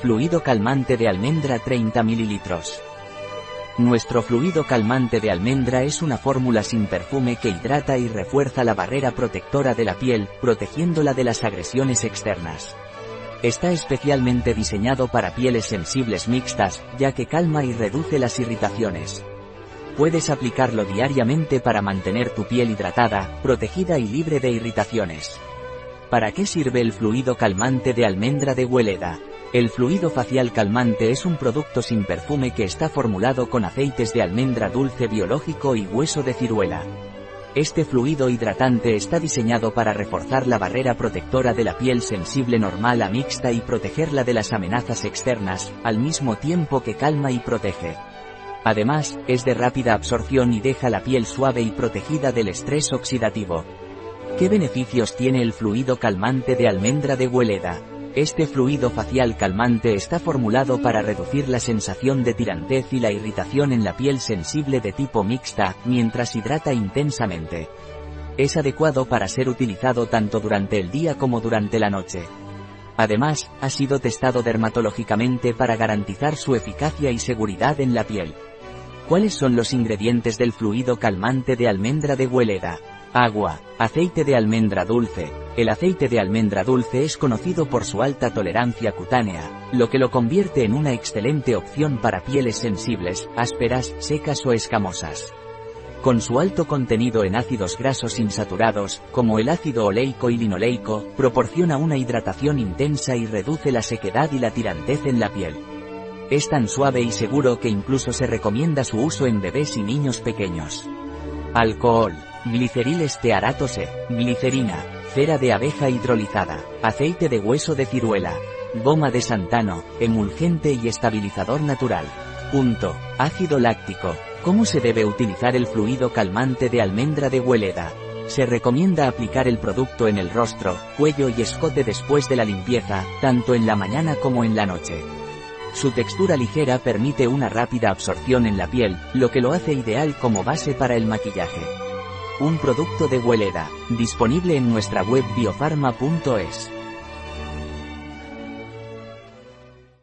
Fluido calmante de almendra 30 ml. Nuestro fluido calmante de almendra es una fórmula sin perfume que hidrata y refuerza la barrera protectora de la piel, protegiéndola de las agresiones externas. Está especialmente diseñado para pieles sensibles mixtas, ya que calma y reduce las irritaciones. Puedes aplicarlo diariamente para mantener tu piel hidratada, protegida y libre de irritaciones. ¿Para qué sirve el fluido calmante de almendra de Hueleda? El fluido facial calmante es un producto sin perfume que está formulado con aceites de almendra dulce biológico y hueso de ciruela. Este fluido hidratante está diseñado para reforzar la barrera protectora de la piel sensible normal a mixta y protegerla de las amenazas externas, al mismo tiempo que calma y protege. Además, es de rápida absorción y deja la piel suave y protegida del estrés oxidativo. ¿Qué beneficios tiene el fluido calmante de almendra de Hueleda? Este fluido facial calmante está formulado para reducir la sensación de tirantez y la irritación en la piel sensible de tipo mixta, mientras hidrata intensamente. Es adecuado para ser utilizado tanto durante el día como durante la noche. Además, ha sido testado dermatológicamente para garantizar su eficacia y seguridad en la piel. ¿Cuáles son los ingredientes del fluido calmante de almendra de Hueleda? Agua, aceite de almendra dulce. El aceite de almendra dulce es conocido por su alta tolerancia cutánea, lo que lo convierte en una excelente opción para pieles sensibles, ásperas, secas o escamosas. Con su alto contenido en ácidos grasos insaturados, como el ácido oleico y linoleico, proporciona una hidratación intensa y reduce la sequedad y la tirantez en la piel. Es tan suave y seguro que incluso se recomienda su uso en bebés y niños pequeños. Alcohol. Gliceril estearato E, glicerina, cera de abeja hidrolizada, aceite de hueso de ciruela, goma de santano, emulgente y estabilizador natural. Punto. Ácido láctico. ¿Cómo se debe utilizar el fluido calmante de almendra de Hueleda? Se recomienda aplicar el producto en el rostro, cuello y escote después de la limpieza, tanto en la mañana como en la noche. Su textura ligera permite una rápida absorción en la piel, lo que lo hace ideal como base para el maquillaje. Un producto de Hueleda, disponible en nuestra web biofarma.es.